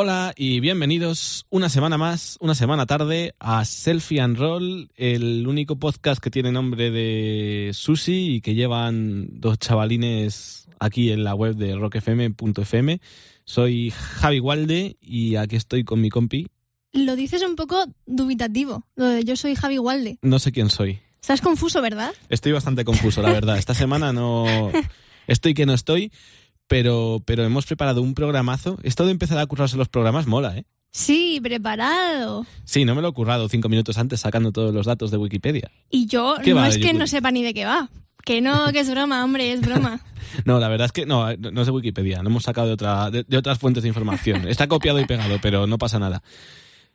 Hola y bienvenidos una semana más, una semana tarde a Selfie and Roll, el único podcast que tiene nombre de Susi y que llevan dos chavalines aquí en la web de rockfm.fm. Soy Javi Walde y aquí estoy con mi compi. Lo dices un poco dubitativo, lo de yo soy Javi Walde. No sé quién soy. Estás confuso, ¿verdad? Estoy bastante confuso, la verdad. Esta semana no... Estoy que no estoy, pero, pero hemos preparado un programazo. Esto de empezar a currarse los programas mola, ¿eh? Sí, preparado. Sí, no me lo he currado cinco minutos antes sacando todos los datos de Wikipedia. Y yo ¿Qué no es que Youtube? no sepa ni de qué va. Que no, que es broma, hombre, es broma. No, la verdad es que no, no es de Wikipedia, lo hemos sacado de, otra, de, de otras fuentes de información. Está copiado y pegado, pero no pasa nada.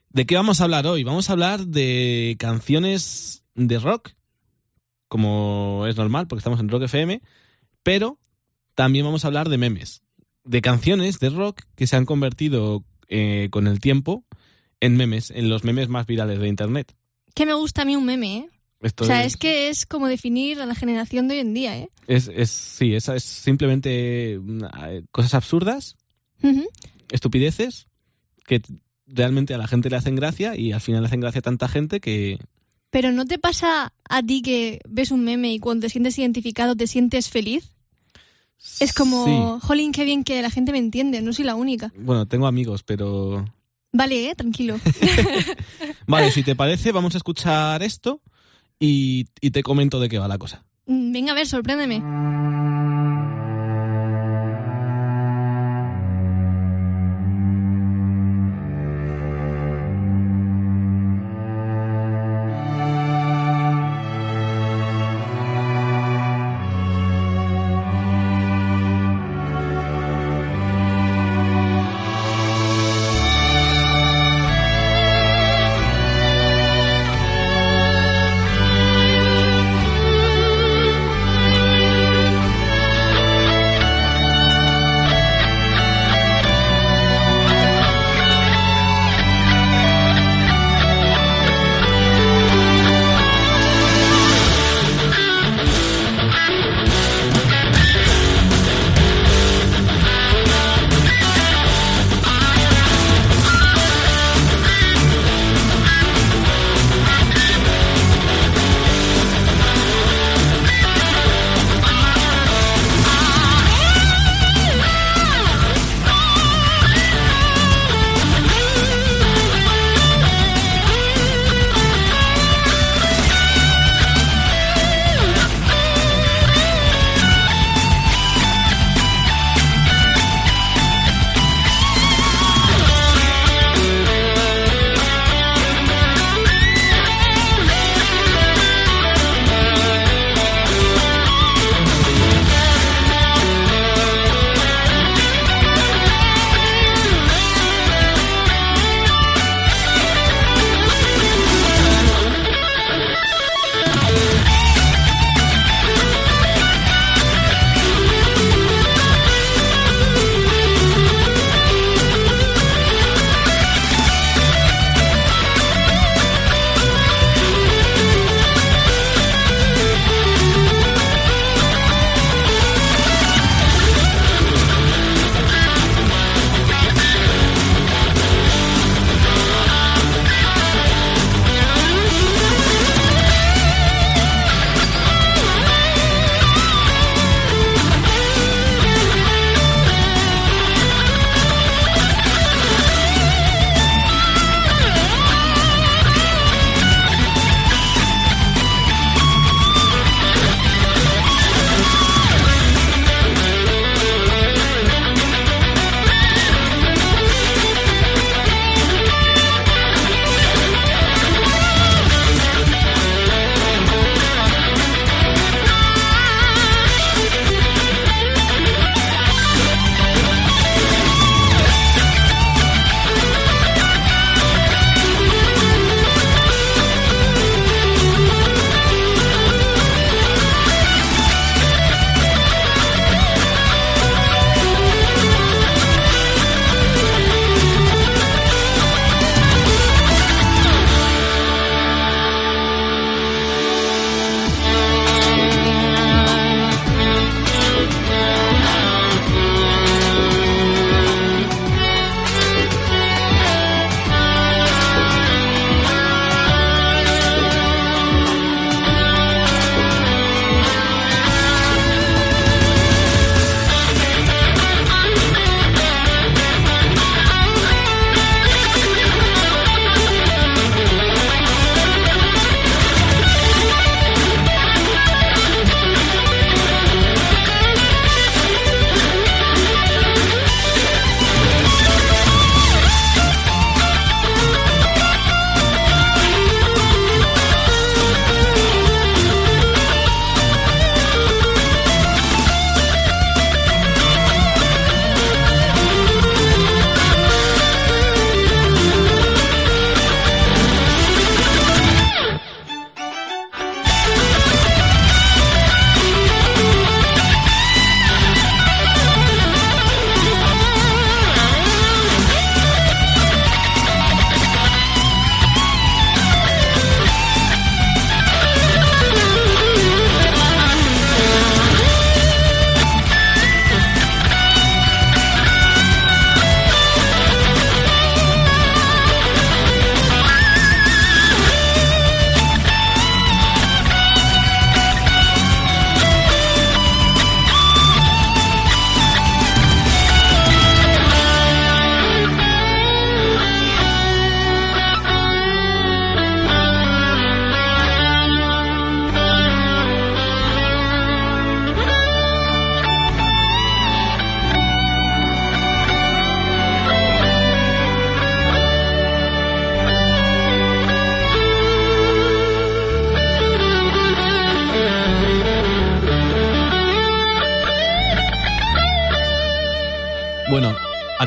¿De qué vamos a hablar hoy? Vamos a hablar de canciones de rock, como es normal, porque estamos en Rock FM, pero también vamos a hablar de memes, de canciones de rock que se han convertido eh, con el tiempo en memes, en los memes más virales de Internet. Que me gusta a mí un meme, ¿eh? Esto O sea, es que es como definir a la generación de hoy en día, ¿eh? es, es- sí, esa es simplemente mm, eh, cosas absurdas estupideces que realmente a la gente le hacen gracia y al final le hacen gracia a tanta gente que Pero ¿no te pasa a ti que ves un meme y cuando te sientes identificado te sientes feliz? Es como, Sí. jolín, qué bien que la gente me entiende, no soy la única. Bueno, tengo amigos, pero... Vale, ¿eh? Tranquilo. Vale, si te parece, vamos a escuchar esto y, y te comento de qué va la cosa. Mm, Venga, a ver, sorpréndeme.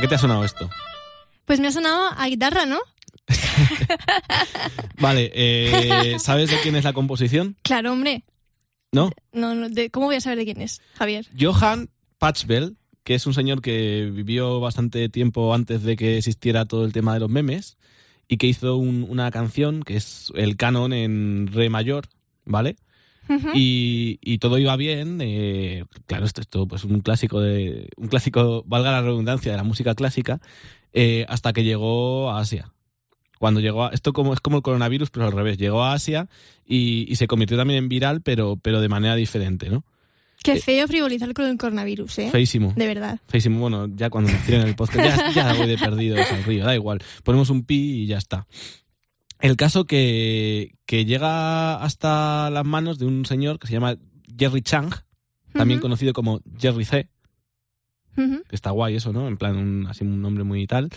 Qué te ha sonado esto? Pues me ha sonado a guitarra, ¿no? Vale, eh, ¿sabes de quién es la composición? Claro, hombre. ¿No? No, no, de- ¿Cómo voy a saber de quién es, Javier? Johann Pachbel, que es un señor que vivió bastante tiempo antes de que existiera todo el tema de los memes y que hizo un- una canción que es el canon en re mayor, ¿vale? Y, y todo iba bien. eh, claro, esto es todo pues un clásico de un clásico, valga la redundancia, de la música clásica, eh, hasta que llegó a Asia. Cuando llegó a, esto como es como el coronavirus, pero al revés, llegó a Asia y, y se convirtió también en viral, pero, pero de manera diferente, ¿no? Qué feo frivolizar con el coronavirus, ¿eh? Feísimo. De verdad. Feísimo. Bueno, ya cuando me en el podcast, ya, ya voy de perdido al río, da igual. Ponemos un pi y ya está. El caso que, que llega hasta las manos de un señor que se llama Jerry Chang, también conocido como Jerry C, está guay eso, ¿no? En plan, un, así un nombre muy tal.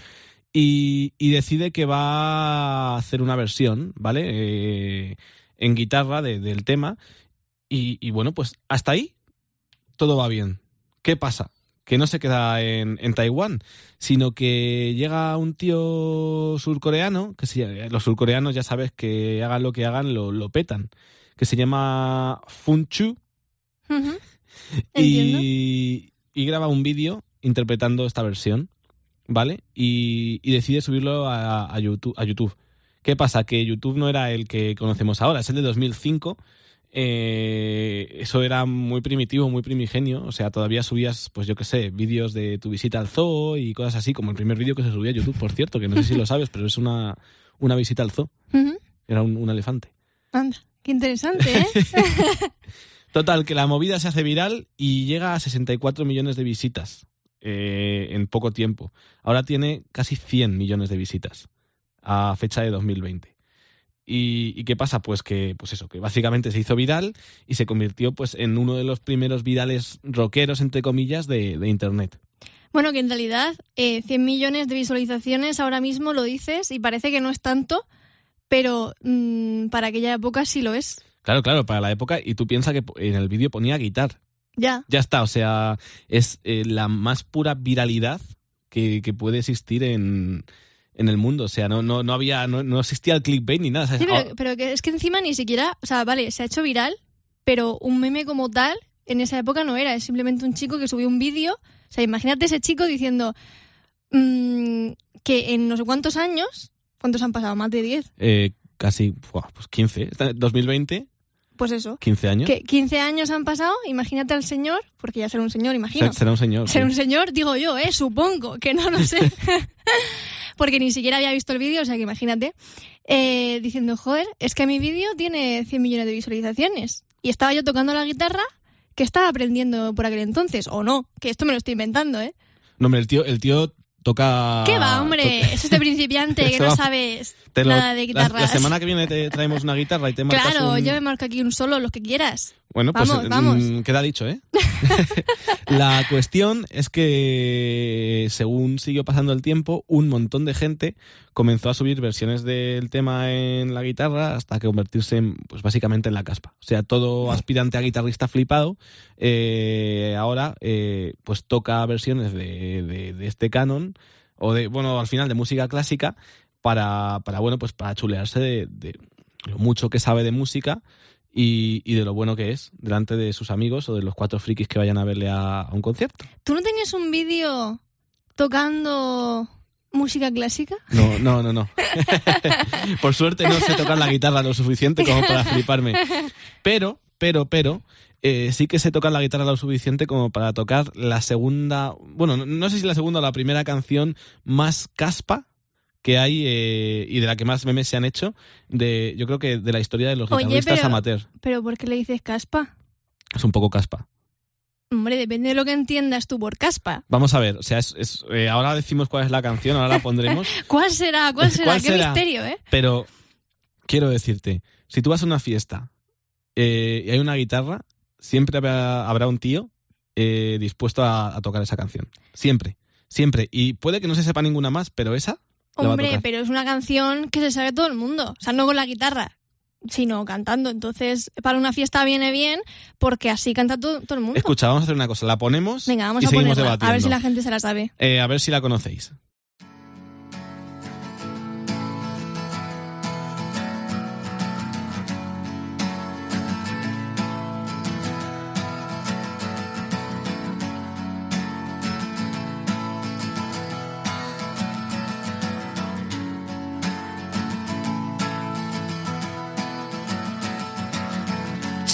Y, y decide que va a hacer una versión, ¿vale? Eh, en guitarra de- del tema. Y, y bueno, pues hasta ahí todo va bien. ¿Qué pasa? Que no se queda en, en Taiwán, sino que llega un tío surcoreano, que se- los surcoreanos ya sabes que hagan lo que hagan, lo, lo petan, que se llama Funchu. Entiendo. y, y graba un vídeo interpretando esta versión, ¿vale? Y, y decide subirlo a, a YouTube, a YouTube. ¿Qué pasa? Que YouTube no era el que conocemos ahora, es el de 2005. Eh, eso era muy primitivo, muy primigenio. O sea, todavía subías, pues yo qué sé, vídeos de tu visita al zoo y cosas así, como el primer vídeo que se subía a YouTube, por cierto, que no sé si lo sabes, pero es una, una visita al zoo. Era un, un elefante. Anda, qué interesante, ¿eh? Total, que la movida se hace viral y llega a 64 millones de visitas eh, en poco tiempo. Ahora tiene casi 100 millones de visitas a fecha de 2020. ¿Y, y qué pasa? Pues que, pues eso, que básicamente se hizo viral y se convirtió pues en uno de los primeros virales rockeros, entre comillas, de, de Internet. Bueno, que en realidad eh, 100 millones de visualizaciones ahora mismo lo dices y parece que no es tanto, pero mm, para aquella época sí lo es. Claro, claro, para la época. Y tú piensas que en el vídeo ponía guitar. Ya. Ya está, o sea, es eh, la más pura viralidad que, que puede existir en, en el mundo. O sea, no, no, no había, no, no existía el clickbait ni nada. ¿sabes? Sí, Ah, pero, pero que es que encima ni siquiera, o sea, vale, se ha hecho viral, pero un meme como tal en esa época no era, es simplemente un chico que subió un vídeo. O sea, imagínate ese chico diciendo mm, que en no sé cuántos años, ¿cuántos han pasado? Más de 10. eh, casi, pues 15. Está- 2020, Pues eso. 15 años. Que 15 años han pasado, imagínate al señor, porque ya será un señor, imagino. Se- Será un señor. Ser sí. un señor, digo yo, ¿eh? Supongo, que no lo sé. Porque ni siquiera había visto el vídeo, o sea que imagínate. Eh, diciendo, joder, es que mi vídeo tiene 100 millones de visualizaciones. Y estaba yo tocando la guitarra que estaba aprendiendo por aquel entonces. O no, que esto me lo estoy inventando, ¿eh? No, hombre, el tío, el tío toca. ¿Qué va, hombre? Eso es de principiante, que no sabes lo- nada de la, guitarras. la semana que viene te traemos una guitarra y te marcas Claro, un- yo me marco aquí un solo, los que quieras. Bueno, pues Vamos, vamos. mm, queda dicho, ¿eh? la cuestión es que según siguió pasando el tiempo, un montón de gente comenzó a subir versiones del tema en la guitarra hasta que convertirse en, pues básicamente en la caspa. O sea, todo aspirante a guitarrista flipado eh, ahora eh, pues toca versiones de, de- de este canon o de, bueno, al final de música clásica para, para bueno, pues para chulearse de- de lo mucho que sabe de música y, y de lo bueno que es delante de sus amigos o de los cuatro frikis que vayan a verle a, a un concierto. ¿Tú no tenías un vídeo tocando música clásica? No, no, no, no. Por suerte no sé tocar la guitarra lo suficiente como para fliparme. Pero, pero, pero, eh, sí que sé tocar la guitarra lo suficiente como para tocar la segunda, bueno, no, no sé si la segunda o la primera canción más caspa que hay eh, y de la que más memes se han hecho de yo creo que de la historia de los Oye, guitarristas pero- amateur ¿Pero por qué le dices caspa? es un poco caspa Hombre, depende de lo que entiendas tú por caspa. Vamos a ver, o sea, es, es- eh, ahora decimos cuál es la canción, ahora la pondremos, ¿Cuál será? ¿Cuál será? ¿Cuál Qué será? misterio, ¿eh? pero quiero decirte, si tú vas a una fiesta eh, y hay una guitarra, siempre habrá, habrá un tío dispuesto a, a tocar esa canción. Siempre, siempre. Y puede que no se sepa ninguna más, pero esa Hombre, pero es una canción que se sabe todo el mundo. O sea, no con la guitarra. sino cantando. Entonces, para una fiesta viene bien porque así canta todo, todo el mundo. Escucha, vamos a hacer una cosa. La ponemos Venga, vamos y a seguimos ponerla. debatiendo. A ver si la gente se la sabe. Eh, a ver si la conocéis.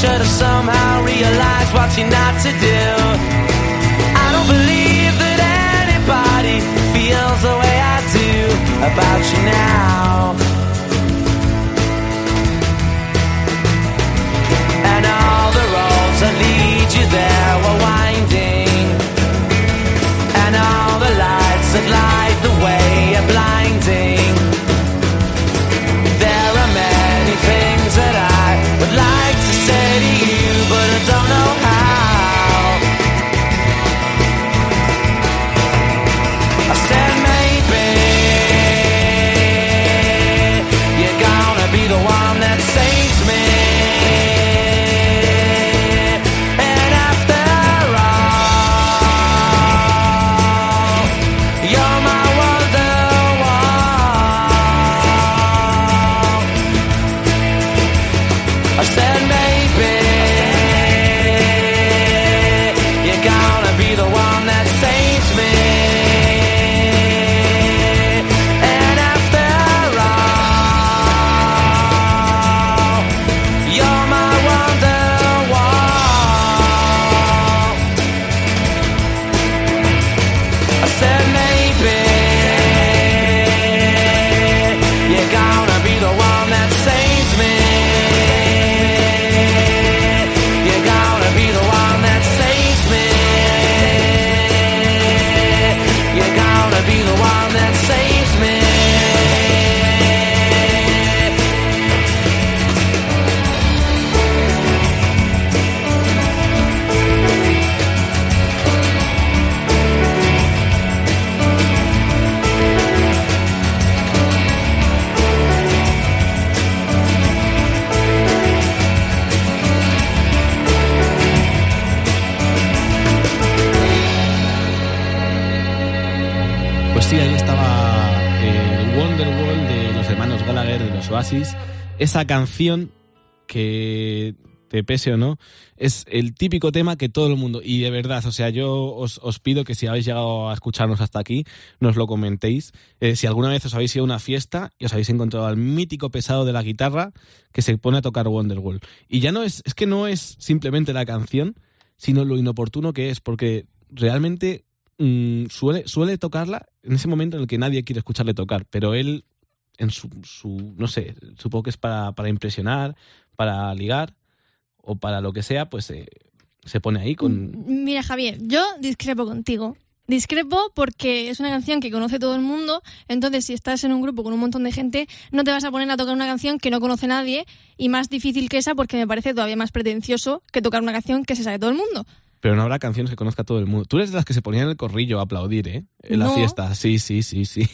Should have somehow realized what you're not to do. I don't believe that anybody feels the way I do about you now. And all the roads that lead you there were winding. Pues sí, ahí estaba el Wonderwall de los hermanos Gallagher, de los Oasis. Esa canción que, te pese o no, es el típico tema que todo el mundo, y de verdad, o sea, yo os, os pido que si habéis llegado a escucharnos hasta aquí, nos lo comentéis. Eh, si alguna vez os habéis ido a una fiesta y os habéis encontrado al mítico pesado de la guitarra que se pone a tocar Wonderwall. Y ya no es, es que no es simplemente la canción, sino lo inoportuno que es, porque realmente mm, suele, suele tocarla en ese momento en el que nadie quiere escucharle tocar, pero él, en su, su no sé, supongo que es para, para impresionar, para ligar o para lo que sea, pues eh, se pone ahí con... Mira, Javier, yo discrepo contigo. Discrepo porque es una canción que conoce todo el mundo, entonces si estás en un grupo con un montón de gente, no te vas a poner a tocar una canción que no conoce nadie y más difícil que esa porque me parece todavía más pretencioso que tocar una canción que se sabe todo el mundo. Pero no habrá canciones que conozca todo el mundo. Tú eres de las que se ponían en el corrillo a aplaudir, ¿eh? En la fiesta. Sí, sí, sí, sí.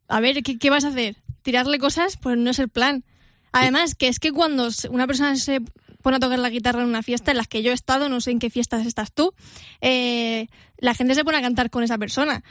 A ver, ¿qué, qué vas a hacer? ¿Tirarle cosas? Pues no es el plan. Además, que es que cuando una persona se pone a tocar la guitarra en una fiesta en las que yo he estado, no sé en qué fiestas estás tú, eh, la gente se pone a cantar con esa persona.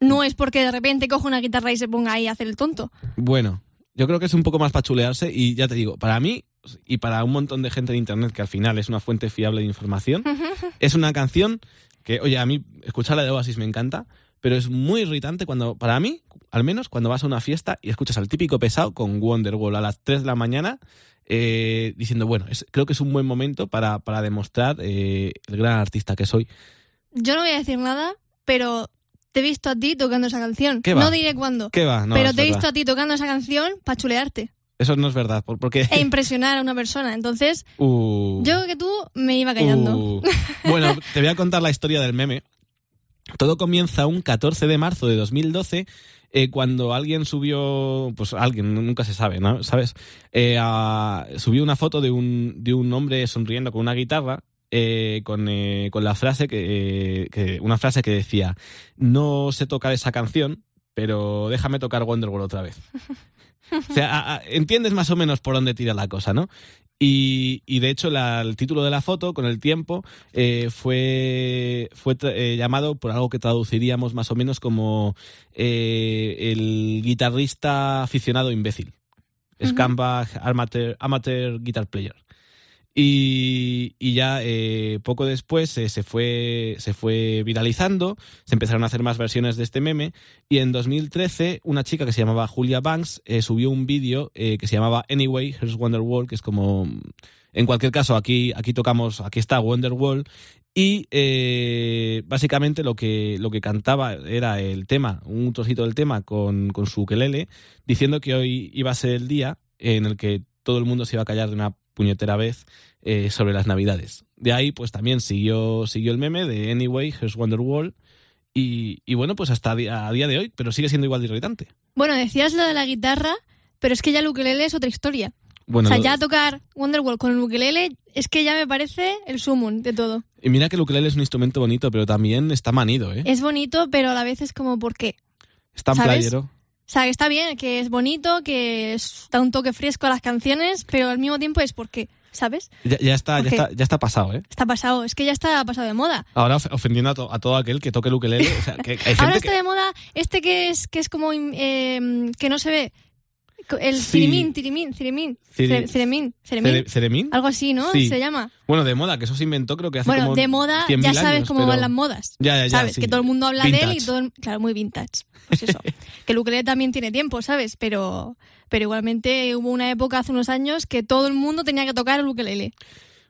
No es porque de repente coja una guitarra y se ponga ahí a hacer el tonto. Bueno, yo creo que es un poco más para chulearse y ya te digo, para mí y para un montón de gente de internet que al final es una fuente fiable de información, es una canción que, oye, a mí escucharla de Oasis me encanta, pero es muy irritante cuando, para mí, al menos cuando vas a una fiesta y escuchas al típico pesado con Wonderwall a las 3 de la mañana eh, diciendo, bueno, es- creo que es un buen momento para, para demostrar eh, el gran artista que soy. Yo no voy a decir nada, pero te he visto a ti tocando esa canción. ¿Qué va? No diré cuándo. ¿Qué va? No, pero te he visto a ti tocando esa canción para chulearte Eso no es verdad, por- porque... e impresionar a una persona. Entonces, Uh. yo creo que tú me iba callando. Uh, bueno, te voy a contar la historia del meme. Todo comienza un 14 de marzo de 2012 eh, cuando alguien subió, pues alguien, nunca se sabe, ¿no? ¿Sabes? Eh, a- subió una foto de un, de un hombre sonriendo con una guitarra eh, con, eh, con la frase que, eh, que- una frase que decía no sé tocar esa canción, pero déjame tocar Wonderwall otra vez. O sea, a- a- entiendes más o menos por dónde tira la cosa, ¿no? Y, y de hecho la- el título de la foto, con el tiempo, eh, fue, fue eh, llamado por algo que traduciríamos más o menos como eh, el guitarrista aficionado imbécil. Amateur, amateur guitar player. Y, y ya eh, poco después se, fue, se fue viralizando, se empezaron a hacer más versiones de este meme y en 2013 una chica que se llamaba Julia Banks eh, subió un vídeo eh, que se llamaba Anyway, Here's Wonderwall, que es como... En cualquier caso, aquí, aquí tocamos, aquí está Wonderwall y eh, básicamente lo que, lo que cantaba era el tema, un trocito del tema con, con su ukelele, diciendo que hoy iba a ser el día en el que todo el mundo se iba a callar de una puñetera vez eh, sobre las navidades. De ahí, pues también siguió, siguió el meme de Anyway, Here's Wonderwall. Y, y bueno, pues hasta a día, a día de hoy, pero sigue siendo igual de irritante. Bueno, decías lo de la guitarra, pero es que ya el ukelele es otra historia. Bueno, o sea, ya tocar Wonderwall con el ukelele es que ya me parece el sumum de todo. y mira que el ukelele es un instrumento bonito, pero también está manido, ¿eh? Es bonito, pero a la vez es como, ¿por qué? Está en ¿sabes? playero. O sea, que está bien, que es bonito, que es- da un toque fresco a las canciones, pero al mismo tiempo es ¿por qué? ¿Sabes? Ya, ya está, ya, está, ya está pasado, ¿eh? Está pasado, es que ya está pasado de moda. Ahora of- ofendiendo a, to- a todo aquel que toque el ukelele. O sea, que hay gente Ahora que- está de moda este que es que es como eh, que no se ve. El cere- ceremín, ceremín, Cere- ¿Ceremín? algo así, ¿no? Se llama. Bueno, de moda, que eso se inventó creo que hace Bueno, como de moda 100.000 ya sabes años, cómo pero- van las modas. Ya, ya, ya, ¿Sabes? sí. Que todo el mundo habla de él y todo el- Claro, muy vintage. Pues eso. que el ukelele también tiene tiempo, ¿sabes? Pero, pero igualmente hubo una época hace unos años que todo el mundo tenía que tocar el ukelele.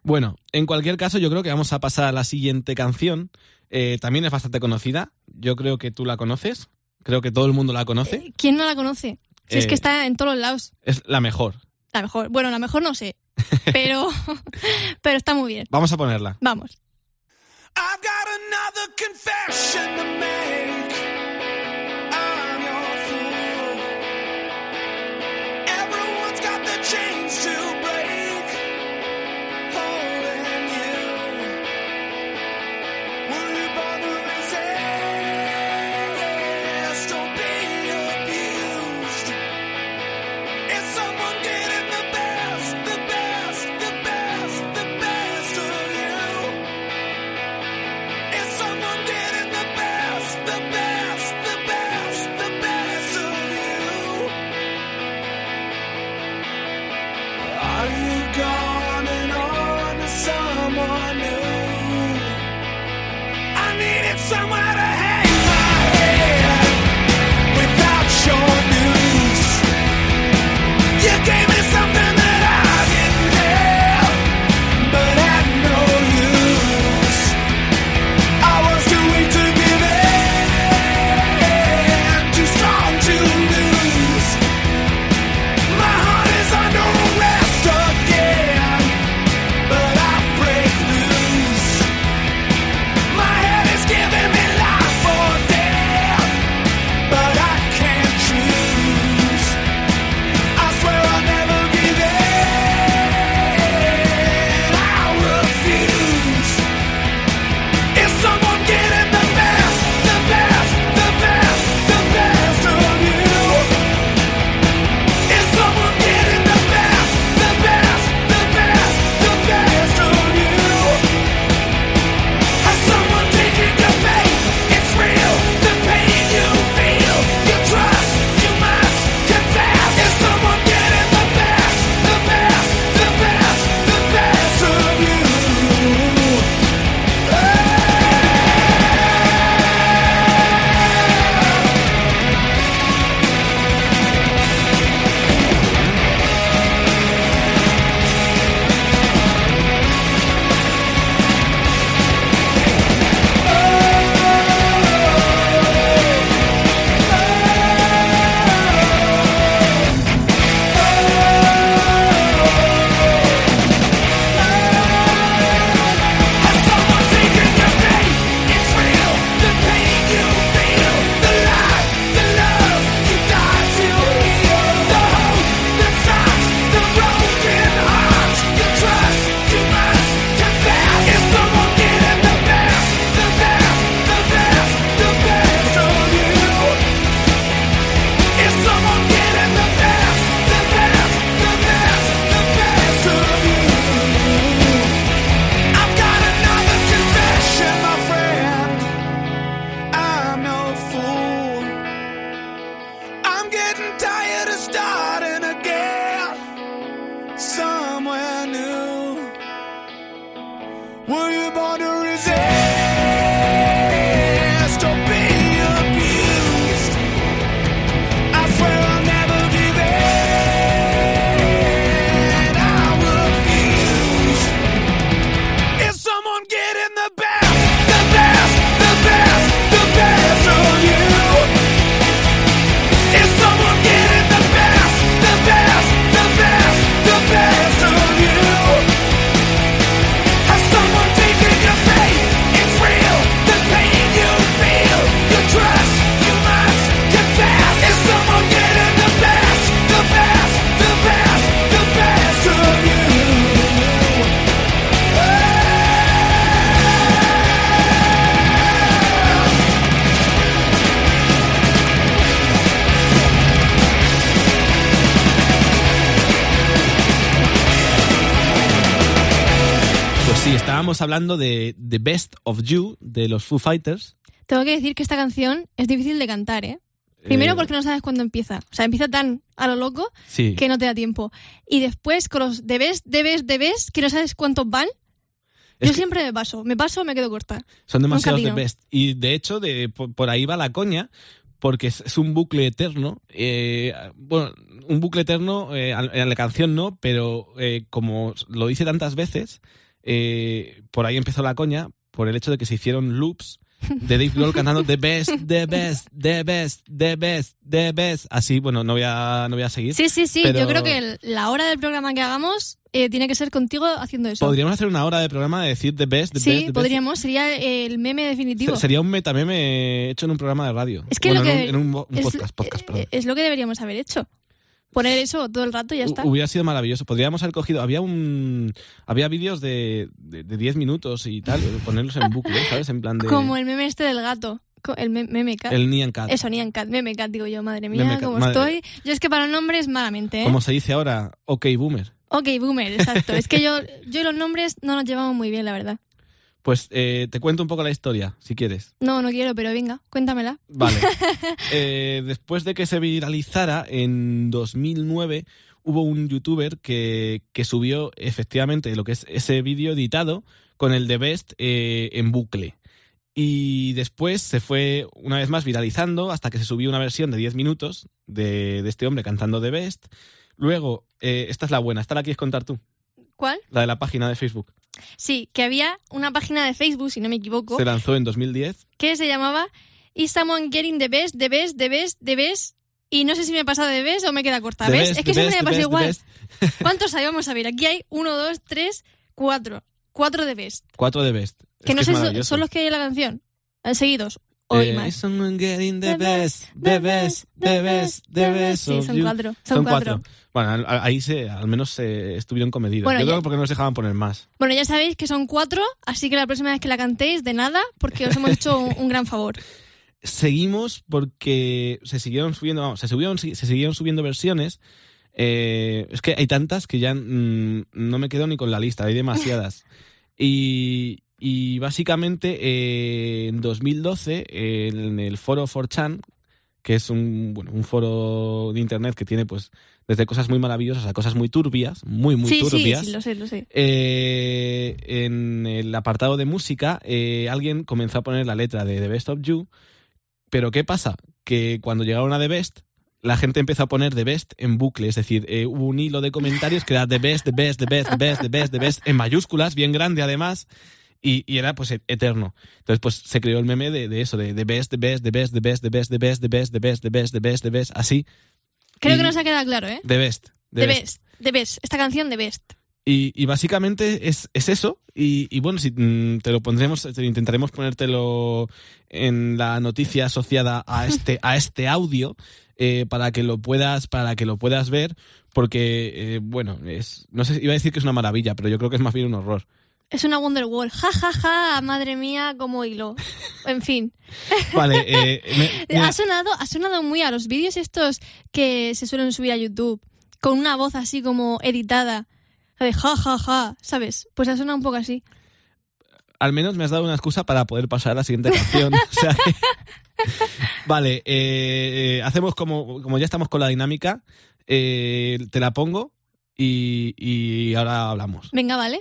Bueno, en cualquier caso, yo creo que vamos a pasar a la siguiente canción. Eh, también es bastante conocida. Yo creo que tú la conoces. Creo que todo el mundo la conoce. Eh, ¿Quién no la conoce? Si es Eh, que está en todos los lados. Es la mejor. La mejor. Bueno, la mejor no sé. Pero, pero está muy bien. Vamos a ponerla. Vamos. I've got another confession to make. Hablando de The Best of You de los Foo Fighters. Tengo que decir que esta canción es difícil de cantar, ¿eh? Primero Eh, porque no sabes cuándo empieza. O sea, empieza tan a lo loco Sí. que no te da tiempo. Y después con los debes, debes, debes, que no sabes cuántos van. Es Yo siempre me paso, me paso, me quedo corta. son demasiados atino. Best. Y de hecho, de, por, por ahí va la coña, porque es, es un bucle eterno. eh, bueno, un bucle eterno, eh, en la canción no, pero eh, como lo dice tantas veces, eh, por ahí empezó la coña, por el hecho de que se hicieron loops de Dave Grohl cantando The Best, The Best, The Best, The Best, The Best. Así, bueno, no voy a, no voy a seguir. Sí, sí, sí. Pero- Yo creo que el- la hora del programa que hagamos eh, tiene que ser contigo haciendo eso. Podríamos hacer una hora de programa de decir The Best, The sí, Best, Best. podríamos. Sería el meme definitivo. Se- Sería un metameme hecho en un programa de radio. Es que Bueno, lo en un, en un mo- un es, podcast, podcast, perdón. es lo que deberíamos haber hecho. Poner eso todo el rato y ya está. Hu- Hubiera sido maravilloso. Podríamos haber cogido. Había un. Había vídeos de, de, de 10 minutos y tal, ponerlos en bucle, ¿sabes? En plan de. Como el meme este del gato. El me- meme cat. El Nyan Cat. Eso, Nyan Cat, meme cat, digo yo, madre mía, cómo madre- estoy. Yo es que para nombres malamente, ¿eh? Como se dice ahora, OK Boomer. Ok, boomer, exacto. es que yo, yo y los nombres no nos llevamos muy bien, la verdad. Pues eh, te cuento un poco la historia, si quieres. No, no quiero, pero venga, cuéntamela. Vale. Eh, después de que se viralizara, en 2009 hubo un youtuber que, que subió efectivamente lo que es ese vídeo editado con el de Best eh, en bucle. Y después se fue una vez más viralizando hasta que se subió una versión de 10 minutos de, de este hombre cantando The Best. Luego, eh, esta es la buena, esta la quieres contar tú, ¿Cuál? la de la página de Facebook. Sí, que había una página de Facebook, si no me equivoco, Se lanzó en 2010. que se llamaba Is Someone Getting the Best, the Best, the Best, the Best. Y no sé si me he pasado de Best o me queda corta. The ¿Ves? Best, es que The siempre Best, me The pasa Best, The igual. Best. ¿Cuántos hay? Vamos a ver. Aquí hay uno, dos, tres, cuatro. Cuatro de Best. Cuatro de Best. Es Que no es sé, si maravilloso. son los que hay en la canción. Eh, Seguidos. O hay Eh, más. is someone getting the The best, best, the the best, best, the the best, best, the the best best. Sí, son cuatro, son Son cuatro. cuatro. Bueno, ahí se, al menos se estuvieron comedidos. Bueno, Yo ya- creo que porque no nos dejaban poner más. Bueno, ya sabéis que son cuatro, así que la próxima vez que la cantéis, de nada, porque os hemos hecho un, un gran favor. Seguimos porque se siguieron subiendo, vamos, se, subieron, se siguieron subiendo versiones. Eh, es que hay tantas que ya mm, no me quedo ni con la lista, hay demasiadas. y, y básicamente eh, en 2012, en el foro 4chan, que es un, bueno, un foro de internet que tiene pues desde cosas muy maravillosas a cosas muy turbias, muy, muy sí, sí, turbias. sí, lo sé, lo sé. Eh, en el apartado de música, eh, alguien comenzó a poner la letra de The Best of You, pero ¿qué pasa? Que cuando llegaron a The Best, la gente empezó a poner The Best en bucle, es decir, eh, hubo un hilo de comentarios que era The Best, The Best, The Best, The Best, The Best, The Best, en mayúsculas, bien grande además, y, y era pues e- eterno. Entonces pues se creó el meme de, de eso, de The Best, The Best, The Best, The Best, The Best, The Best, The Best, The Best, The Best, The Best, The Best, así, Creo Y- que nos ha quedado claro, ¿eh? The Best. The Best, The Best. Esta canción, The Best. Y, y básicamente es, es eso. Y, y bueno, si mm, te lo pondremos, te intentaremos ponértelo en la noticia asociada a este, a este audio eh, para que lo puedas, para que lo puedas ver, porque eh, bueno, es, no sé, iba a decir que es una maravilla, pero yo creo que es más bien un horror. Es una Wonderwall. Ja, ja, ja, madre mía, cómo hilo. En fin. Vale, eh, me- Ha sonado, ha sonado muy a los vídeos estos que se suelen subir a YouTube, con una voz así como editada, de ja, ja, ja, ¿sabes? Pues ha sonado un poco así. al menos me has dado una excusa para poder pasar a la siguiente canción. O sea que- vale, eh, eh, hacemos como, como ya estamos con la dinámica, eh, te la pongo y, y ahora hablamos. Venga, ¿vale?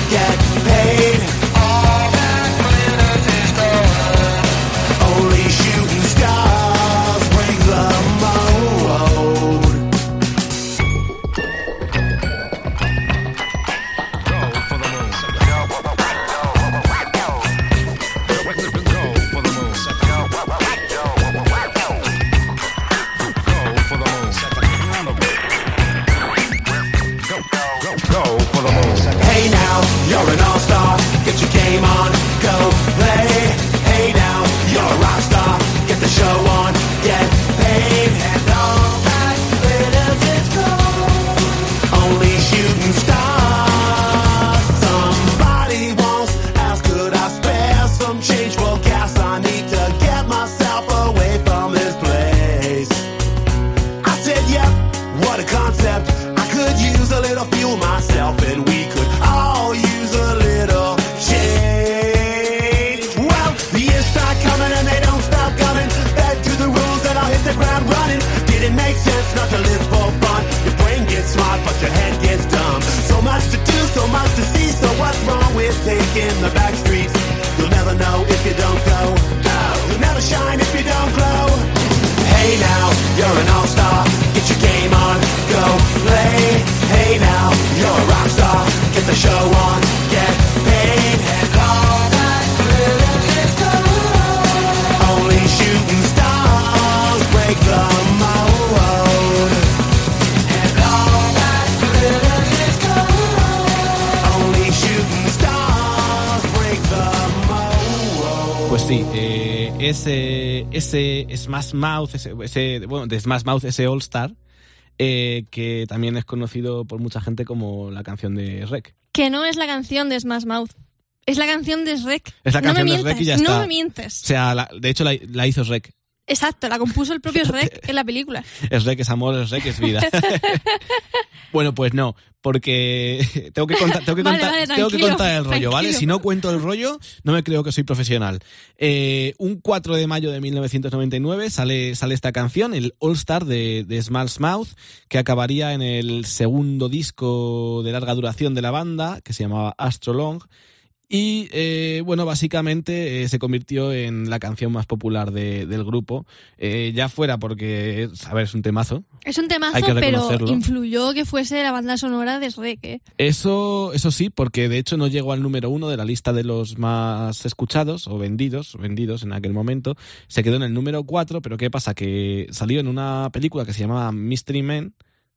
ese, Smash Mouth, ese, ese- bueno, de Smash Mouth, ese All Star, eh, que también es conocido por mucha gente como la canción de Rec. Que no es la canción de Smash Mouth. Es la canción de Shrek. Es la no canción me de mientas, Shrek y ya No está. me mientes. O sea, la- de hecho la, la hizo Rec. Exacto, la compuso el propio Shrek en la película. Es Rec, es amor, es Rec, es vida. bueno, pues no, porque tengo que contar, tengo que Vale, contar, vale, tengo que contar el rollo, ¿vale? Si no cuento el rollo, no me creo que soy profesional. Eh, un 4 de mayo de 1999 sale, sale esta canción, el All Star de, de Smash Mouth, que acabaría en el segundo disco de larga duración de la banda, que se llamaba Astro Long. Y eh, bueno, básicamente eh, se convirtió en la canción más popular de- del grupo. Eh, ya fuera porque, a ver, es un temazo. Es un temazo, pero influyó que fuese la banda sonora de Shrek. ¿eh? Eso, eso sí, porque de hecho no llegó al número uno de la lista de los más escuchados o vendidos, vendidos en aquel momento. Se quedó en el número cuatro, pero ¿qué pasa? Que salió en una película que se llamaba Mystery Men,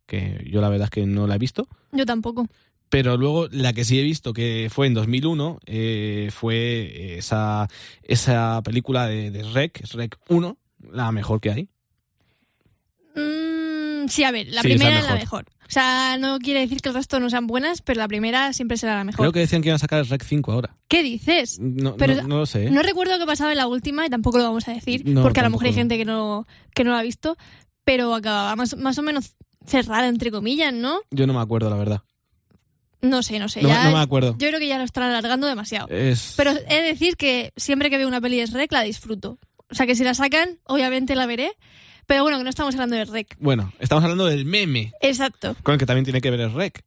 que yo la verdad es que no la he visto. Yo tampoco. Pero luego la que sí he visto, que fue en 2001, eh, fue esa, esa película de, de Rec, Rec 1, la mejor que hay. Mm, sí, a ver, la Sí, primera es la mejor. O sea, no quiere decir que el resto no sean buenas, pero la primera siempre será la mejor. Creo que decían que iban a sacar el Rec 5 ahora. ¿Qué dices? No, Pero no, no lo sé. ¿eh? No recuerdo qué pasaba en la última y tampoco lo vamos a decir, No, porque a lo mejor hay gente que no, que no lo ha visto, pero acababa más, más o menos cerrada, entre comillas, ¿no? Yo no me acuerdo, la verdad. No sé, no sé. No, ya- no me acuerdo. Yo creo que ya lo están alargando demasiado. Es... Pero he de decir que siempre que veo una peli de Shrek la disfruto. O sea que si la sacan, obviamente la veré, Pero bueno, que no estamos hablando de rec. Bueno, estamos hablando del meme, Exacto. con el que también tiene que ver el rec.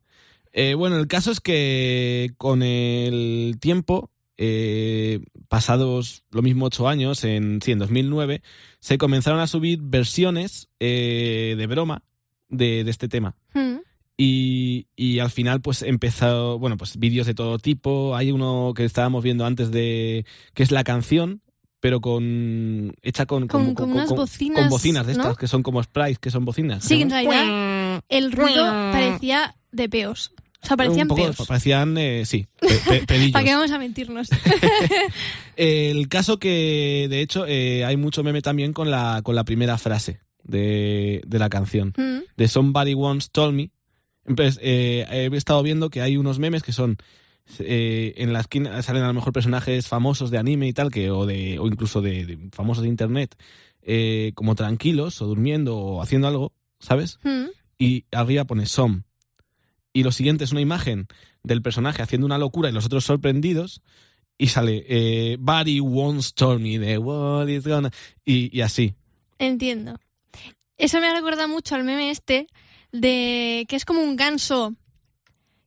Eh, bueno, el caso es que con el tiempo, eh, pasados lo mismo ocho años, en, sí, en 2009, se comenzaron a subir versiones eh, de broma de, de este tema. Mm. Y, y al final, pues empezó, bueno, pues vídeos de todo tipo. Hay uno que estábamos viendo antes de, que es la canción, pero con, hecha con, Con- con unas bocinas, con bocinas de ¿no? estas, que son como sprites, que son bocinas. Sí, en realidad el ruido parecía de peos. O sea, parecían poco- peos. Parecían, eh, sí, pe- pe- pedillos. ¿Para qué vamos a mentirnos? El caso que, de hecho, eh, hay mucho meme también con la, con la primera frase de, de la canción. Mm. de Somebody Once Told Me. Entonces, eh, he estado viendo que hay unos memes que son eh, en la esquina salen a lo mejor personajes famosos de anime y tal, que o de o incluso de, de famosos de internet, eh, como tranquilos o durmiendo o haciendo algo, ¿sabes? Mm. Y arriba pone Som. Y lo siguiente es una imagen del personaje haciendo una locura y los otros sorprendidos. Y sale eh, once told me the world is gonna... Y, y así. Entiendo. Eso me recuerda mucho al meme este de que es como un ganso.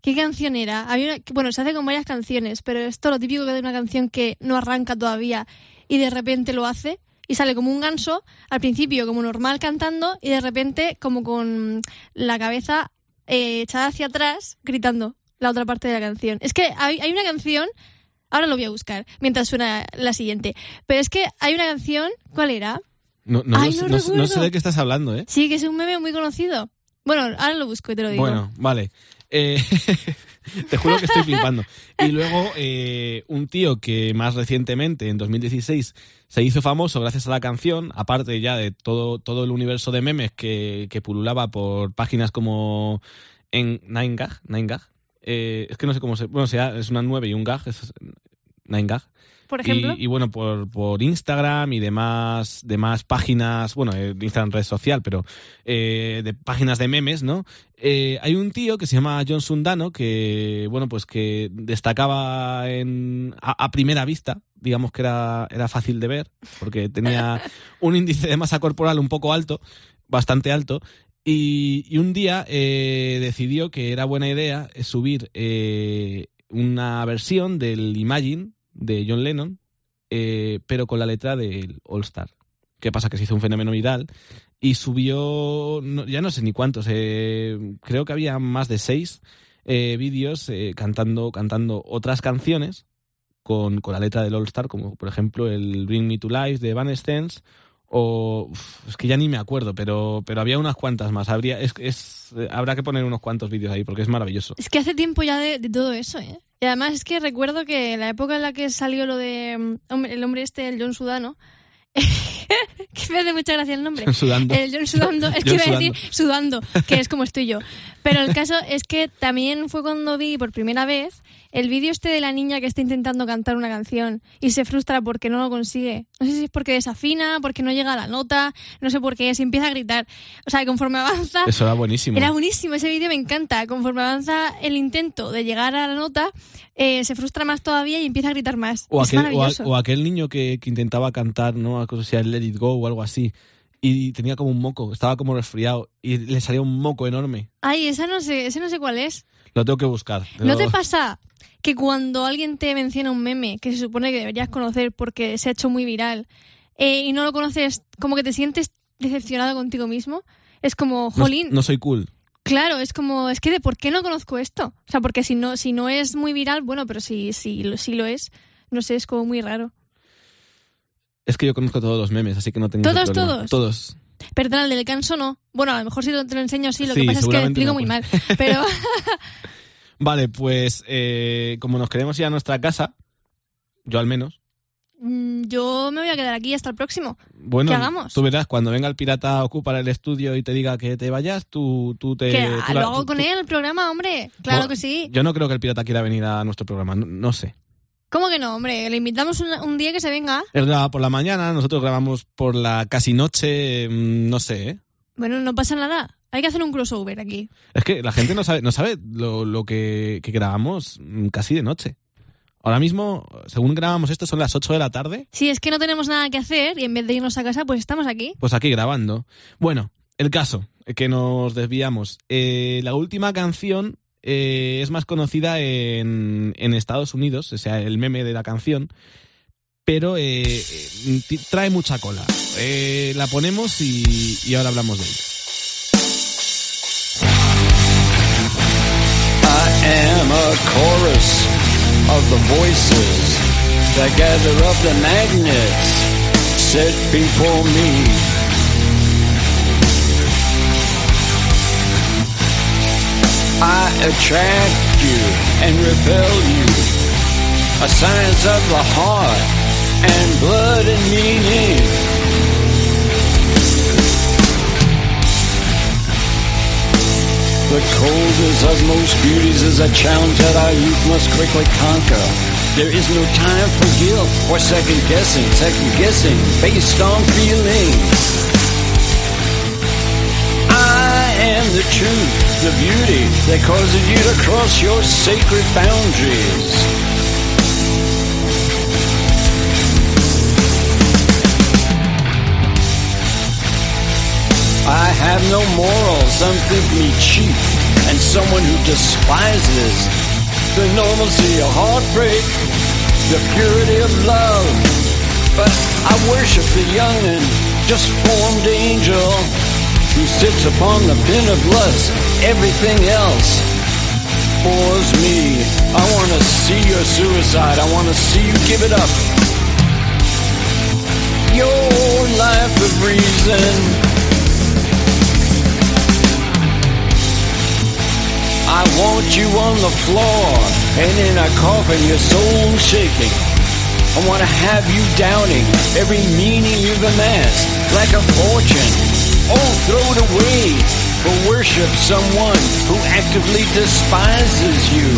¿Qué canción era? Había una- bueno, se hace con varias canciones, pero esto lo típico que de una canción que no arranca todavía y de repente lo hace y sale como un ganso, al principio como normal cantando y de repente como con la cabeza eh, echada hacia atrás gritando la otra parte de la canción. Es que hay, hay una canción, ahora lo voy a buscar mientras suena la siguiente, pero es que hay una canción, ¿cuál era? No, no, Ay, no no sé- no sé de qué estás hablando, ¿eh? Sí, que es un meme muy conocido. Bueno, ahora lo busco y te lo digo. Bueno, vale. Eh, te juro que estoy flipando. Y luego, eh, un tío que más recientemente, en 2016, se hizo famoso gracias a la canción, aparte ya de todo, todo el universo de memes que, que pululaba por páginas como en 9gag, 9gag. Eh, es que no sé cómo se... Bueno, sea, es una 9 y un gag, es 9gag. Por ejemplo. Y, y bueno, por, por Instagram y demás, demás páginas, bueno, eh, Instagram red social, pero eh, de páginas de memes, ¿no? Eh, hay un tío que se llama John Sundano que, bueno, pues que destacaba en, a, a primera vista, digamos que era, era fácil de ver, porque tenía un índice de masa corporal un poco alto, bastante alto, y, y un día eh, decidió que era buena idea subir eh, una versión del Imagine de John Lennon, eh, pero con la letra del All Star. ¿Qué pasa? Que se hizo un fenómeno viral y subió, ya no sé ni cuántos, eh, creo que había más de seis eh, vídeos cantando, cantando otras canciones con, con la letra del All Star, como por ejemplo el Bring Me to Life de Evanescence o uf, es que ya ni me acuerdo, pero, pero había unas cuantas más. Habría, es, es, habrá que poner unos cuantos vídeos ahí porque es maravilloso. Es que hace tiempo ya de, de todo eso, ¿eh? Y además es que recuerdo que la época en la que salió lo de mm, hombre, el hombre este, el John Sudano, que me hace mucha gracia el nombre. Sudando. El John sudando, es que iba a decir sudando, que es como estoy yo. Pero el caso es que también fue cuando vi por primera vez el vídeo este de la niña que está intentando cantar una canción y se frustra porque no lo consigue. No sé si es porque desafina, porque no llega a la nota, no sé por qué, se empieza a gritar. O sea, conforme avanza, Eso era buenísimo. era buenísimo, ese vídeo me encanta. Conforme avanza el intento de llegar a la nota, eh, se frustra más todavía y empieza a gritar más. O es aquel, o, a- o aquel niño que, que intentaba cantar, ¿no? Algo así, el Let It Go o algo así. Y tenía como un moco, estaba como resfriado y le salía un moco enorme. Ay, esa no sé, ese no sé cuál es. Lo tengo que buscar. ¿No te pasa que cuando alguien te menciona un meme que se supone que deberías conocer porque se ha hecho muy viral eh, y no lo conoces, como que te sientes decepcionado contigo mismo? Es como, jolín, no soy cool. claro, es como, es que de por qué no conozco esto. O sea, porque si no, si no es muy viral, bueno, pero si, si, lo- si lo es, no sé, es como muy raro. Es que yo conozco todos los memes, así que no tengo ¿Todos, problema. todos? Todos. Perdón, el del canso no. Bueno, a lo mejor si te lo enseño sí, lo Sí, que pasa es que lo explico no, muy mal. pues. Pero Vale, pues eh, como nos queremos ir a nuestra casa, yo al menos, mm, yo me voy a quedar aquí hasta el próximo. bueno, ¿Qué hagamos? tú verás, cuando venga el pirata a ocupar el estudio y te diga que te vayas, tú, tú te... tú lo la- hago tú- con tú- él el programa, hombre. Claro Bueno, que sí. Yo no creo que el pirata quiera venir a nuestro programa, no, no sé. ¿Cómo que no, hombre? Le invitamos un, un día que se venga. Él graba por la mañana, nosotros grabamos por la casi noche, mm, no sé, ¿eh? Bueno, no pasa nada. Hay que hacer un crossover aquí. Es que la gente no sabe, no sabe lo, lo que, que grabamos mm, casi de noche. Ahora mismo, según grabamos esto, son las 8 de la tarde. Si es que no tenemos nada que hacer y en vez de irnos a casa, pues estamos aquí. Pues aquí grabando. Bueno, el caso, que nos desviamos. Eh, la última canción eh, es más conocida en, en Estados Unidos, o sea, el meme de la canción, pero eh, eh, trae mucha cola. La ponemos y, y ahora hablamos de ella. A chorus of the voices that gather up the magnets set before me. I attract you and repel you. A science of the heart and blood and meaning. The coldest of most beauties is a challenge that our youth must quickly conquer. There is no time for guilt or second guessing, second guessing based on feelings. Am the truth, the beauty that causes you to cross your sacred boundaries. I have no morals, some think me cheap, and someone who despises the normalcy of heartbreak, the purity of love. But I worship the young and just formed angel who sits upon the pin of lust. Everything else bores me. I want to see your suicide. I want to see you give it up. Your life of reason. I want you on the floor and in a coffin, your soul shaking. I want to have you doubting every meaning you've amassed like a fortune. Throw it away for worship someone who actively despises you.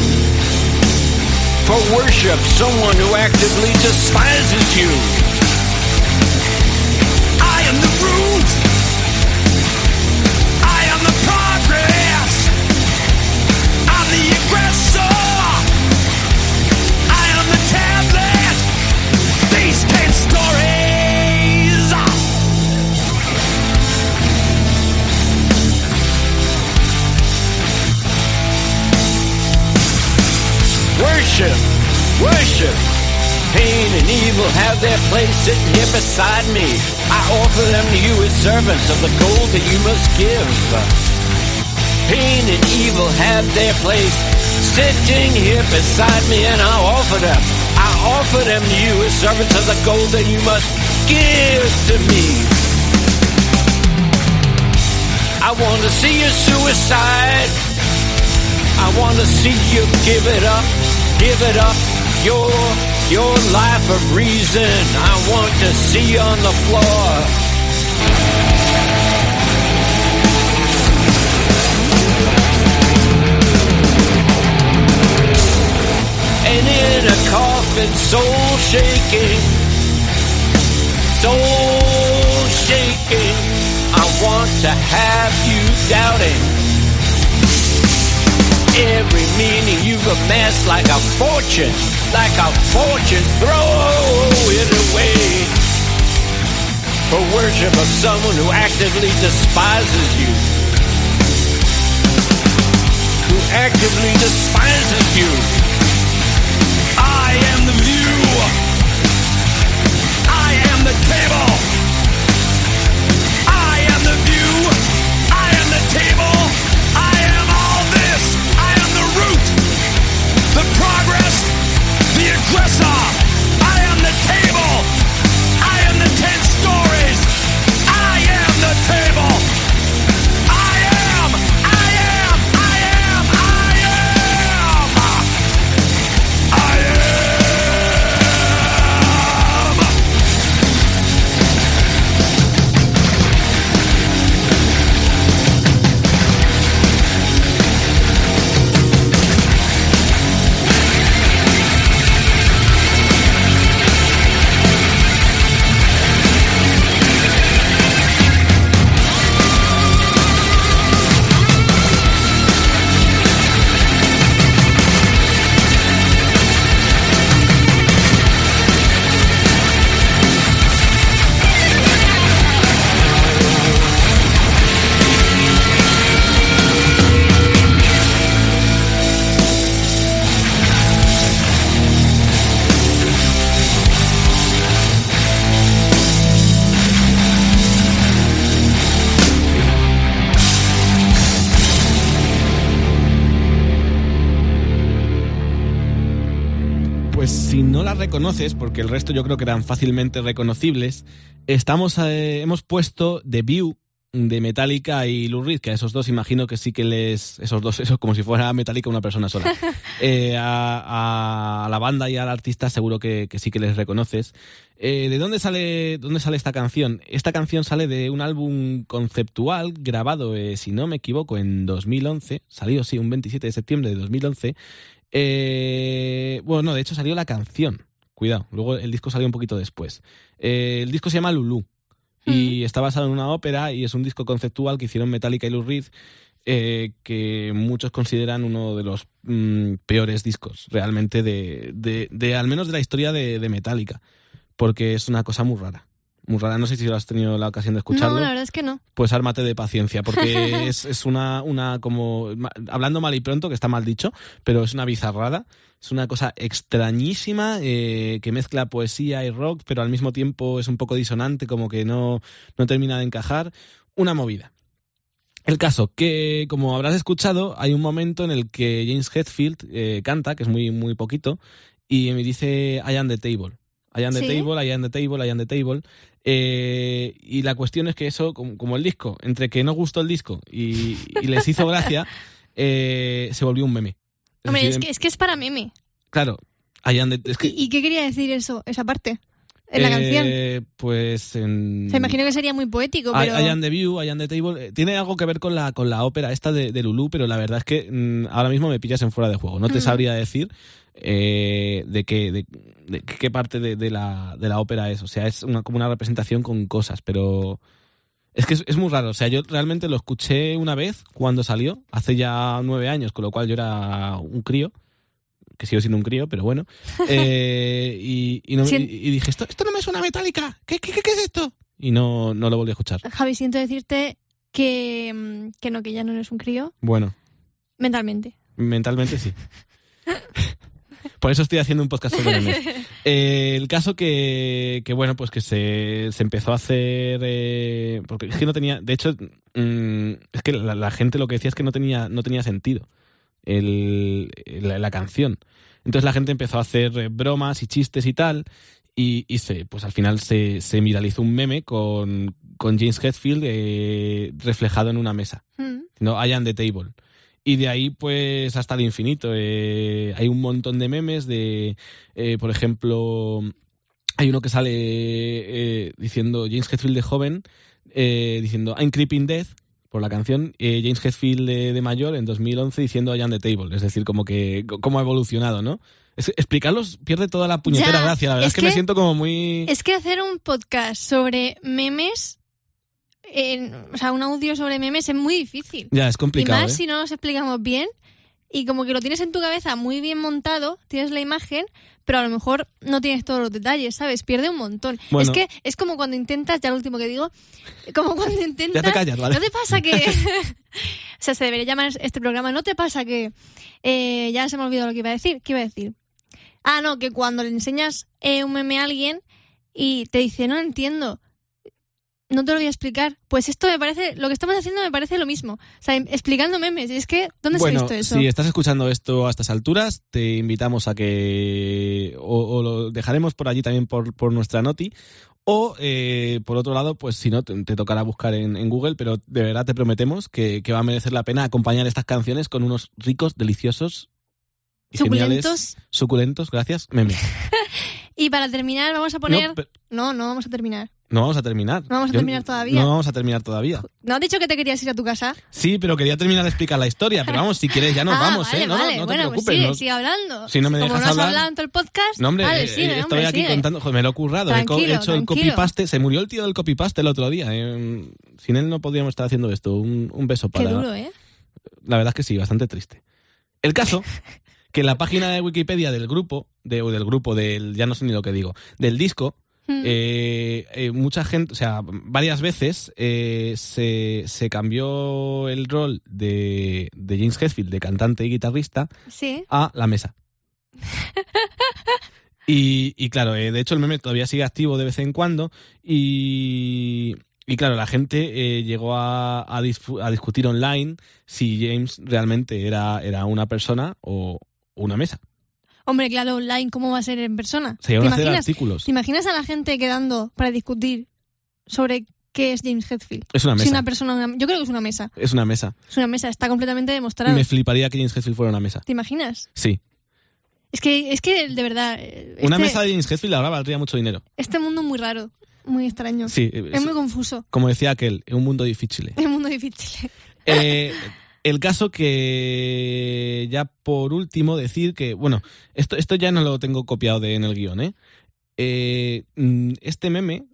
For worship someone who actively despises you. Worship, worship. Pain and evil have their place sitting here beside me. I offer them to you as servants of the gold that you must give. Pain and evil have their place sitting here beside me, and I offer them. I offer them to you as servants of the gold that you must give to me. I want to see your suicide. I want to see you give it up, give it up. Your your life of reason. I want to see on the floor. and in a coffin, soul shaking, soul shaking. I want to have you doubting every meaning you've amassed like a fortune, like a fortune. Throw it away for worship of someone who actively despises you. Who actively despises you. I am the view. Porque el resto yo creo que eran fácilmente reconocibles, estamos eh, hemos puesto The View de Metallica y Lou Reed, que a esos dos imagino que sí que les... Esos dos, eso como si fuera Metallica una persona sola. Eh, a, a la banda y al artista seguro que, que sí que les reconoces. Eh, ¿De dónde sale, dónde sale esta canción? Esta canción sale de un álbum conceptual grabado, eh, si no me equivoco, en 2011. Salió, sí, un 27 de septiembre de 2011. Eh, bueno, no, de hecho salió la canción. Cuidado, luego el disco salió un poquito después. Eh, el disco se llama Lulu y está basado en una ópera y es un disco conceptual que hicieron Metallica y Lou Reed eh, que muchos consideran uno de los mm, peores discos realmente de, de, de- al menos de la historia de, de Metallica porque es una cosa muy rara muy rara no sé si has tenido la ocasión de escucharlo No, la verdad es que no. pues ármate de paciencia, porque es, es una, una como, hablando mal y pronto, que está mal dicho, pero es una bizarrada, es una cosa extrañísima eh, que mezcla poesía y rock, pero al mismo tiempo es un poco disonante, como que no, no termina de encajar, una movida. El caso, que como habrás escuchado, hay un momento en el que James Hetfield eh, canta, que es muy, muy poquito, y me dice I am the table. I am the ¿Sí? table, I am the table, I am the table. Eh, y la cuestión es que eso, como, como el disco, entre que no gustó el disco y, y les hizo gracia, eh, se volvió un meme. Es Hombre, decir, es que, es que es para meme. Claro, I am the- es que, ¿Y, y qué quería decir eso, esa parte? En la canción. eh, Pues en... O sea, imagino que sería muy poético, pero... I am the view, I am the table. eh, Tiene algo que ver con la, con la ópera esta de, de Lulú, pero la verdad es que mm, ahora mismo me pillas en fuera de juego. No te Mm. sabría decir eh, de, qué, de, de qué parte de, de la, de la ópera es. O sea, es una, como una representación con cosas, pero es que es, es muy raro. O sea, yo realmente lo escuché una vez cuando salió, hace ya nueve años, con lo cual yo era un crío. Que sigo siendo un crío, pero bueno. Eh, y, y no- Sí. y- y dije, esto, esto no me suena metálica. ¿Qué, qué, qué, qué es esto? Y no, no lo volví a escuchar. Javi, siento decirte que, que no, que ya no eres un crío, Bueno, mentalmente. mentalmente sí. Por eso estoy haciendo un podcast sobre memes. Eh, el caso que, que, bueno, pues que se, se empezó a hacer... eh, porque es que no tenía... De hecho, mm, es que la, la gente lo que decía es que no tenía, no tenía sentido el, la, la canción. Entonces la gente empezó a hacer eh, bromas y chistes y tal. Y, y se, pues al final se, se viralizó un meme con, con James Hetfield eh, reflejado en una mesa. Mm. No, I am the table. Y de ahí, pues, hasta el infinito. Eh, hay un montón de memes de, eh, por ejemplo, hay uno que sale diciendo James Hetfield de joven, eh, diciendo I'm Creeping Death, por la canción, eh, James Hetfield de, de mayor en 2011 diciendo I am the table. Es decir, como que, cómo ha evolucionado, ¿no? Es- explicarlos pierde toda la puñetera Ya, gracia. La verdad es es que, me siento como muy... Es que hacer un podcast sobre memes, en- o sea, un audio sobre memes es muy difícil. Ya, es Y complicado. más ¿eh? si no nos explicamos bien y como que lo tienes en tu cabeza muy bien montado, tienes la imagen, pero a lo mejor no tienes todos los detalles, ¿sabes? Pierde un montón. Bueno. Es que es como cuando intentas, ya lo último que digo, como cuando intentas... Ya te callas, ¿vale? ¿No te pasa que... o sea, se debería llamar este programa, ¿no te pasa que... eh, ya se me ha olvidado lo que iba a decir. ¿Qué iba a decir? Ah, no, que cuando le enseñas eh, un meme a alguien y te dice, no entiendo, no te lo voy a explicar. Pues esto me parece, lo que estamos haciendo me parece lo mismo. O sea, explicando memes. Y es que, ¿dónde bueno, se ha visto eso? si estás escuchando esto a estas alturas, te invitamos a que o, o lo dejaremos por allí también por, por nuestra noti. O, eh, por otro lado, pues si no, te, te tocará buscar en, en Google, pero de verdad te prometemos que, que va a merecer la pena acompañar estas canciones con unos ricos, deliciosos y geniales, Suculentos. suculentos, gracias, memes. Y para terminar, vamos a poner. No, no, vamos a terminar. No vamos a terminar. No vamos a terminar todavía. No vamos a terminar todavía. ¿No has dicho que te querías ir a tu casa? Sí, pero quería terminar de explicar la historia. Pero vamos, si quieres ya nos ah, vamos, vale, ¿eh? No, no, vale. no te bueno, preocupes. pues sigue, no- sigue hablando. Si no me Como dejas no has hablar- hablado en todo el podcast. No, hombre, vale, eh, sigue, eh, estoy hombre, aquí sigue. contando. Joder, me lo he currado. he co- he, hecho el tranquilo. copy-paste. Se murió el tío del copy-paste el otro día. eh. Sin él no podríamos estar haciendo esto. Un, un beso Qué para. duro, ¿eh? La verdad es que sí, bastante triste. El caso, que en la página de Wikipedia del grupo, de, o del grupo, del. Ya no sé ni lo que digo, del disco, Mm. eh, eh, mucha gente, o sea, varias veces eh, se, se cambió el rol de, de James Hetfield, de cantante y guitarrista, Sí. a la mesa. Y, y claro, de hecho el meme todavía sigue activo de vez en cuando y, y claro, la gente llegó a, a a discutir online si James realmente era, era una persona o una mesa. Hombre, claro, online, ¿cómo va a ser en persona? Se iban ¿Te a hacer imaginas, artículos. ¿Te imaginas a la gente quedando para discutir sobre qué es James Hetfield? Es una Si mesa. una persona, yo creo que es una mesa. Es una mesa. Es una mesa, está completamente demostrado. Me fliparía que James Hetfield fuera una mesa. ¿Te imaginas? Sí. Es que, es que de verdad, eh, Una este, mesa de James Hetfield ahora valdría mucho dinero. este mundo es muy raro, muy extraño. Sí. Es es- muy confuso. como decía aquel, es un mundo difícil. Es un mundo difícil. Eh, el caso que ya por último decir que, bueno, esto, esto ya no lo tengo copiado de, en el guion, ¿eh? Eh, mm, este meme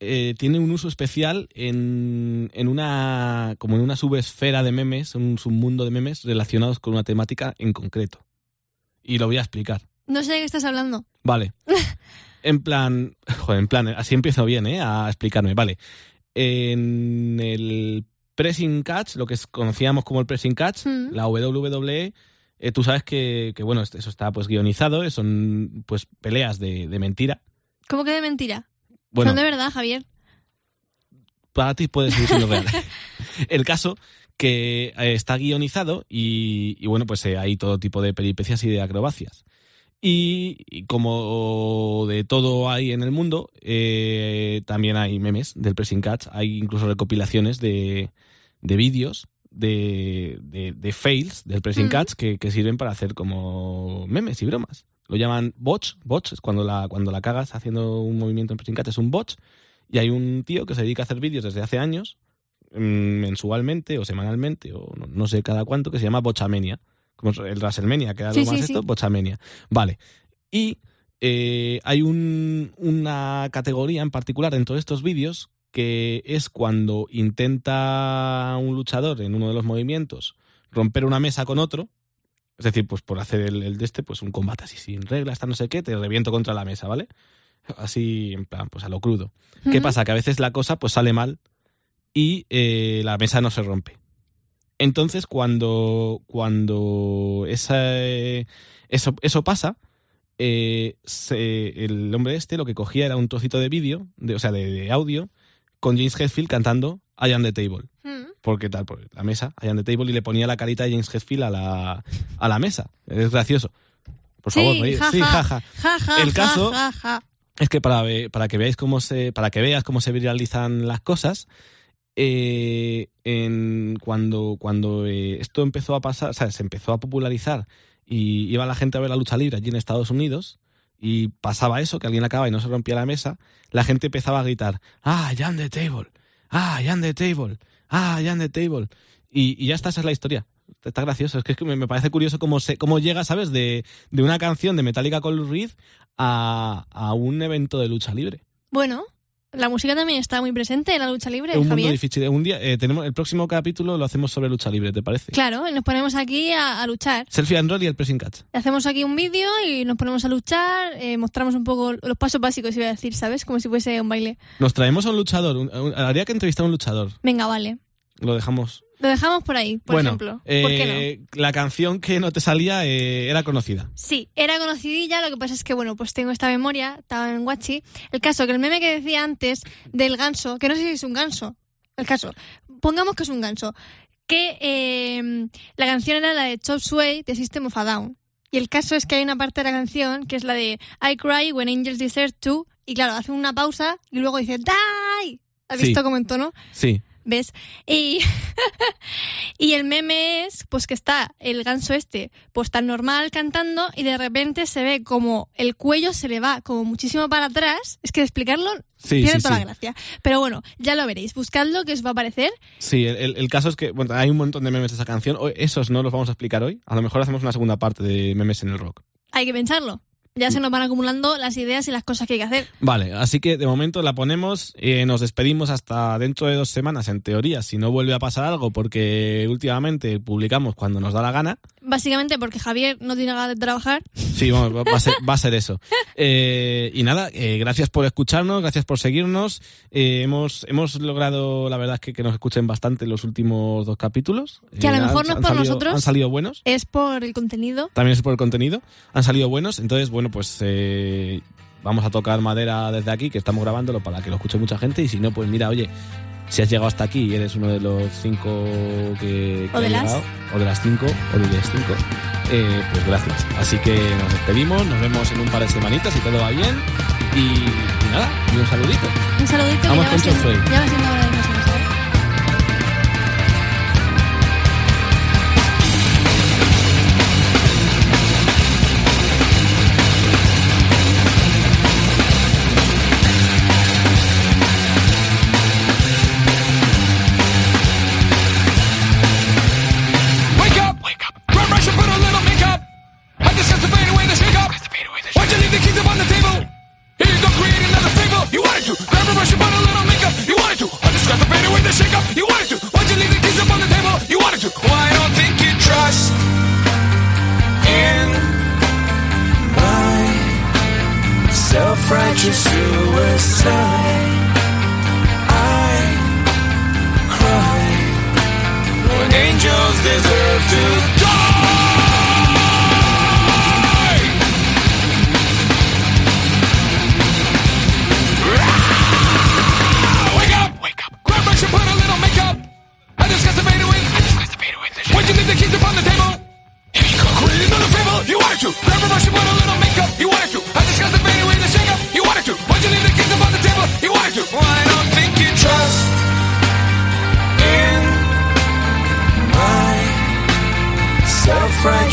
eh, tiene un uso especial en, en una como en una subesfera de memes, un submundo de memes relacionados con una temática en concreto. Y lo voy a explicar. No sé de qué estás hablando. Vale. En plan, joder, en plan, así empiezo bien, ¿eh? A explicarme. Vale. En el pressing catch, lo que conocíamos como el pressing catch, Mm. la WWE, eh, tú sabes que, que, bueno, eso está pues guionizado, eh, son pues peleas de, de mentira. ¿Cómo que de mentira? Bueno, Son de verdad, Javier. para ti puede seguir siendo real. El caso que eh, está guionizado y, y, bueno, pues eh, hay todo tipo de peripecias y de acrobacias. Y, y como de todo hay en el mundo, eh, también hay memes del pressing catch, hay incluso recopilaciones de, de vídeos de, de, de fails del pressing Ujú. catch que, que sirven para hacer como memes y bromas. Lo llaman bots, bots es cuando la, cuando la cagas haciendo un movimiento en pressing catch, es un bot. Y hay un tío que se dedica a hacer vídeos desde hace años, mm, mensualmente o semanalmente, o no, no sé cada cuánto, que se llama Bochamenia. Como el WrestleMania, que era Sí, lo más sí, esto, sí. Bochamenia. Vale. Y eh, hay un- una categoría en particular en todos estos vídeos que es cuando intenta un luchador en uno de los movimientos romper una mesa con otro. Es decir, pues por hacer el, el de este, pues un combate así sin reglas, hasta no sé qué, te reviento contra la mesa, ¿vale? Así, en plan, pues a lo crudo. ¿Qué pasa? Que a veces la cosa pues sale mal y eh, la mesa no se rompe. Entonces, cuando, cuando esa, eso, eso pasa, eh, se- el hombre este lo que cogía era un trocito de vídeo, de, o sea, de, de audio, con James Hetfield cantando I am the table. Mm. Porque tal, por la mesa, I am the table, y le ponía la carita de James Hetfield a la, a la mesa. Es gracioso. Por favor, sí, reír. ja, sí, ja, jaja. ja, ja, El caso-. Es que para, para que veáis cómo se, para que veas cómo se viralizan las cosas, eh, cuando, cuando eh, esto empezó a pasar, o sea, se empezó a popularizar y iba la gente a ver la lucha libre allí en Estados Unidos y pasaba eso, que alguien acaba y no se rompía la mesa, la gente empezaba a gritar, ah, ya the table, ah, ya the table, ah, ya the table. Y, y ya está, esa es la historia. Está gracioso, es que, me, parece curioso cómo, se, cómo llega, ¿sabes? De, de una canción de Metallica con Reed a, a un evento de lucha libre. Bueno, la música también está muy presente en la lucha libre, Es un mundo Javier. difícil. Un día, eh, tenemos, el próximo capítulo lo hacemos sobre lucha libre, ¿te parece? Claro, nos ponemos aquí a, a luchar. Selfie and roll y el pressing catch. Hacemos aquí un vídeo y nos ponemos a luchar, eh, mostramos un poco los pasos básicos, iba a decir, ¿sabes? Como si fuese un baile. Nos traemos a un luchador. un- un- habría que entrevistar a un luchador. Venga, vale. Lo dejamos. Lo dejamos por ahí, por bueno, ejemplo. ¿Por qué no? eh, la canción que no te salía eh, era conocida. Sí, era conocidilla, lo que pasa es que, bueno, pues tengo esta memoria, estaba en Guachi. El caso, que el meme que decía antes del ganso, que no sé si es un ganso, el caso, pongamos que es un ganso, que eh, la canción era la de Chop Suey de System of a Down. Y el caso es que hay una parte de la canción que es la de I cry when angels desert to, y claro, hace una pausa y luego dice Die. ¿Has Sí. visto cómo entono? Sí. ¿Ves? Y, y el meme es, pues que está el ganso este, pues tan normal cantando y de repente se ve como el cuello se le va como muchísimo para atrás. Es que de explicarlo Sí, sí, toda sí. la gracia. Pero bueno, ya lo veréis. Buscadlo que os va a aparecer. Sí, el, el- el caso es que bueno, hay un montón de memes de esa canción. Esos no los vamos a explicar hoy. A lo mejor hacemos una segunda parte de memes en el rock. Hay que pensarlo. Ya se nos van acumulando las ideas y las cosas que hay que hacer. Vale, así que de momento la ponemos, eh, nos despedimos hasta dentro de dos semanas, en teoría, si no vuelve a pasar algo, porque últimamente publicamos cuando nos da la gana. Básicamente porque Javier no tiene ganas de trabajar. Sí, vamos, va, a, ser, va a ser eso. Eh, y nada, eh, gracias por escucharnos, gracias por seguirnos. Eh, hemos, hemos logrado, la verdad, es que, que nos escuchen bastante los últimos dos capítulos. Que a lo mejor han- no es por salido- nosotros. Han salido buenos. Es por el contenido. También es por el contenido. Han salido buenos. Entonces, bueno, bueno, pues eh, vamos a tocar madera desde aquí, que estamos grabándolo para que lo escuche mucha gente. Y si no, pues mira, oye, si has llegado hasta aquí y eres uno de los cinco que, que o llegado, o de las cinco, o de las cinco, eh, pues gracias. Así que nos despedimos, nos vemos en un par de semanitas si todo va bien. Y, nada, y un saludito. Un saludito. Vamos con va siendo,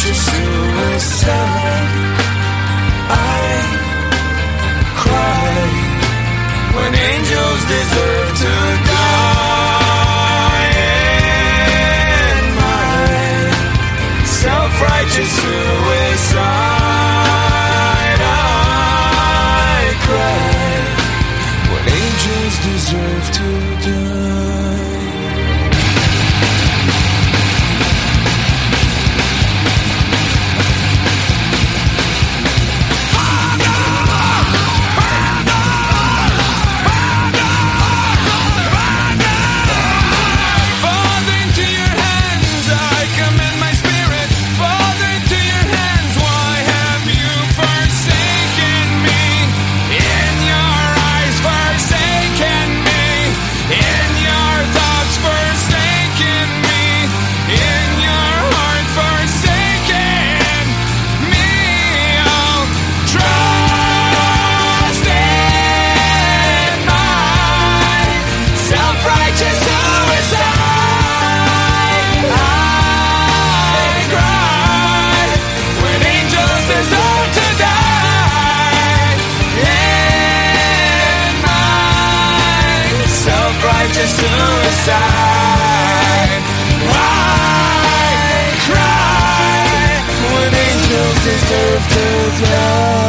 to suicide. I cry when angels deserve. I cry when angels deserve to die.